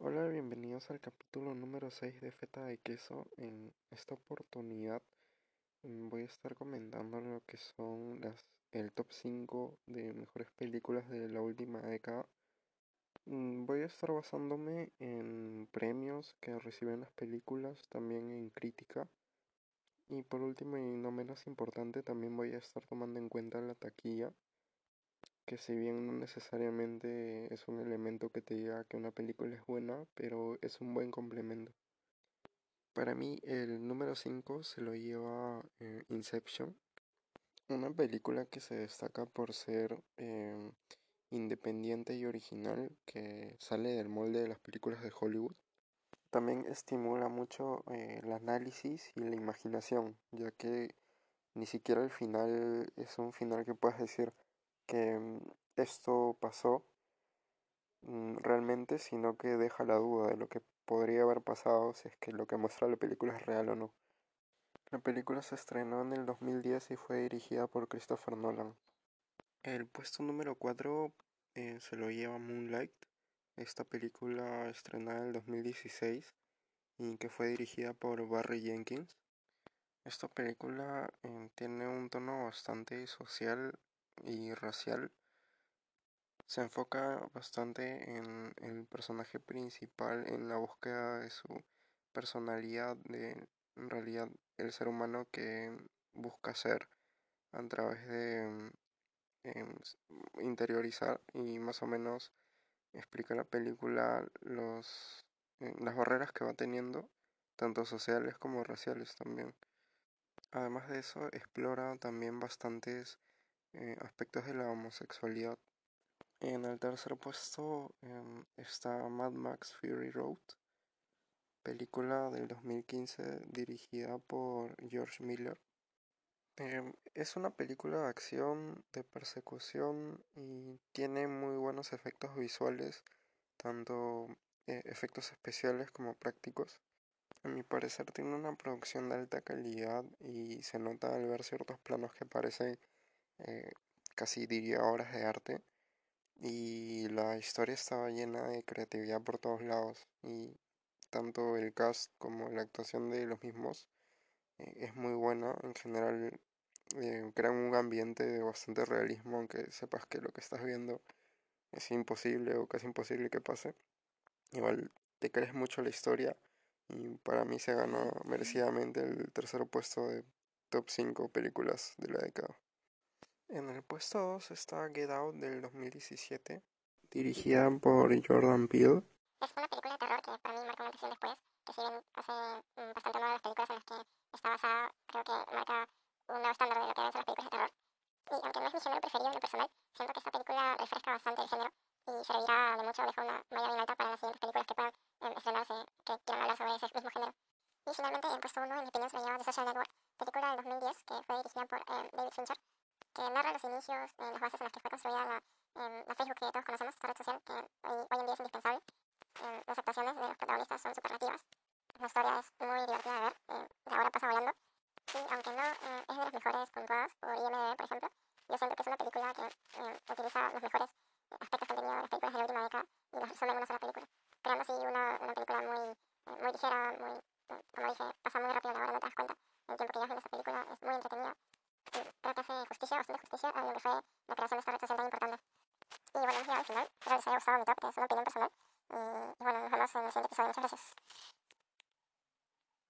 Hola, bienvenidos al capítulo número 6 de Feta de Queso. En esta oportunidad mm, voy a estar comentando lo que son las, el top 5 de mejores películas de la última década. Mm, Voy a estar basándome en premios que reciben las películas, también en crítica. Y por último y no menos importante, también voy a estar tomando en cuenta la taquilla, que si bien no necesariamente es un elemento que te diga que una película es buena, pero es un buen complemento. Para mí el número 5 se lo lleva eh, Inception, una película que se destaca por ser em, independiente y original, que sale del molde de las películas de Hollywood. También estimula mucho eh, el análisis y la imaginación, ya que ni siquiera el final es un final que puedas decir que mm, esto pasó mm, realmente, sino que deja la duda de lo que podría haber pasado si es que lo que muestra la película es real o no. La película se estrenó en el 2010 y fue dirigida por Christopher Nolan. El puesto número 4 eh, se lo lleva Moonlight, esta película estrenada en el 2016 y que fue dirigida por Barry Jenkins. Esta película eh, tiene un tono bastante social y racial. Se enfoca bastante en el personaje principal, en la búsqueda de su personalidad, de en realidad el ser humano que busca ser a través de em, interiorizar y más o menos explica la película los, eh, las barreras que va teniendo, tanto sociales como raciales también. Además de eso, explora también bastantes eh, aspectos de la homosexualidad. En el tercer puesto em, está Mad Max Fury Road, película del 2015 dirigida por George Miller. Em, es una película de acción, de persecución y tiene muy buenos efectos visuales, tanto eh, efectos especiales como prácticos. A mi parecer tiene una producción de alta calidad y se nota al ver ciertos planos que parecen eh, casi diría obras de arte y la historia estaba llena de creatividad por todos lados y tanto el cast como la actuación de los mismos eh, es muy buena. En general eh, crean un ambiente de bastante realismo aunque sepas que lo que estás viendo es imposible o casi imposible que pase. Igual te crees mucho la historia y para mí se ganó merecidamente el tercer puesto de top 5 películas de la década. En el puesto 2 está Get Out del 2017, dirigida por Jordan Peele. Es una película de terror que para mí marca una un después, que si bien hace mm, bastante honor a las películas en las que está basada, creo que marca un nuevo estándar de lo que deben ser las películas de terror. Y aunque no es mi género preferido en lo personal, siento que esta película refresca bastante el género y servirá de mucho, deja una malla bien alta para las siguientes películas que puedan eh, estrenarse, que quieran hablar sobre ese mismo género. Y finalmente, el puesto 1, en mi opinión, se lo lleva The Social Network, película del 2010 que fue dirigida por eh, David Fincher, que narra los inicios, eh, las bases en las que fue construida la, eh, la Facebook que todos conocemos, esta red social que hoy, en día es indispensable. Eh, las actuaciones de los protagonistas son superlativas. La historia es muy divertida de ver, eh, la hora pasa volando. Y aunque no eh, es de las mejores puntuadas por IMDb, por ejemplo, yo siento que es una película que eh, utiliza los mejores aspectos que han tenido las películas de la última década y los resuelve en una sola película, creando así una, una película muy, eh, muy ligera, muy, eh, como dije, pasa muy rápido la hora, no te das cuenta. El tiempo que llevas viendo esta película es muy entretenida y creo que hace a lo que fue la creación de esta red social tan importante. Y bueno, al final, espero les haya gustado mi top, que es una opinión personal. Y, y bueno, nos vemos en el siguiente episodio. Muchas gracias.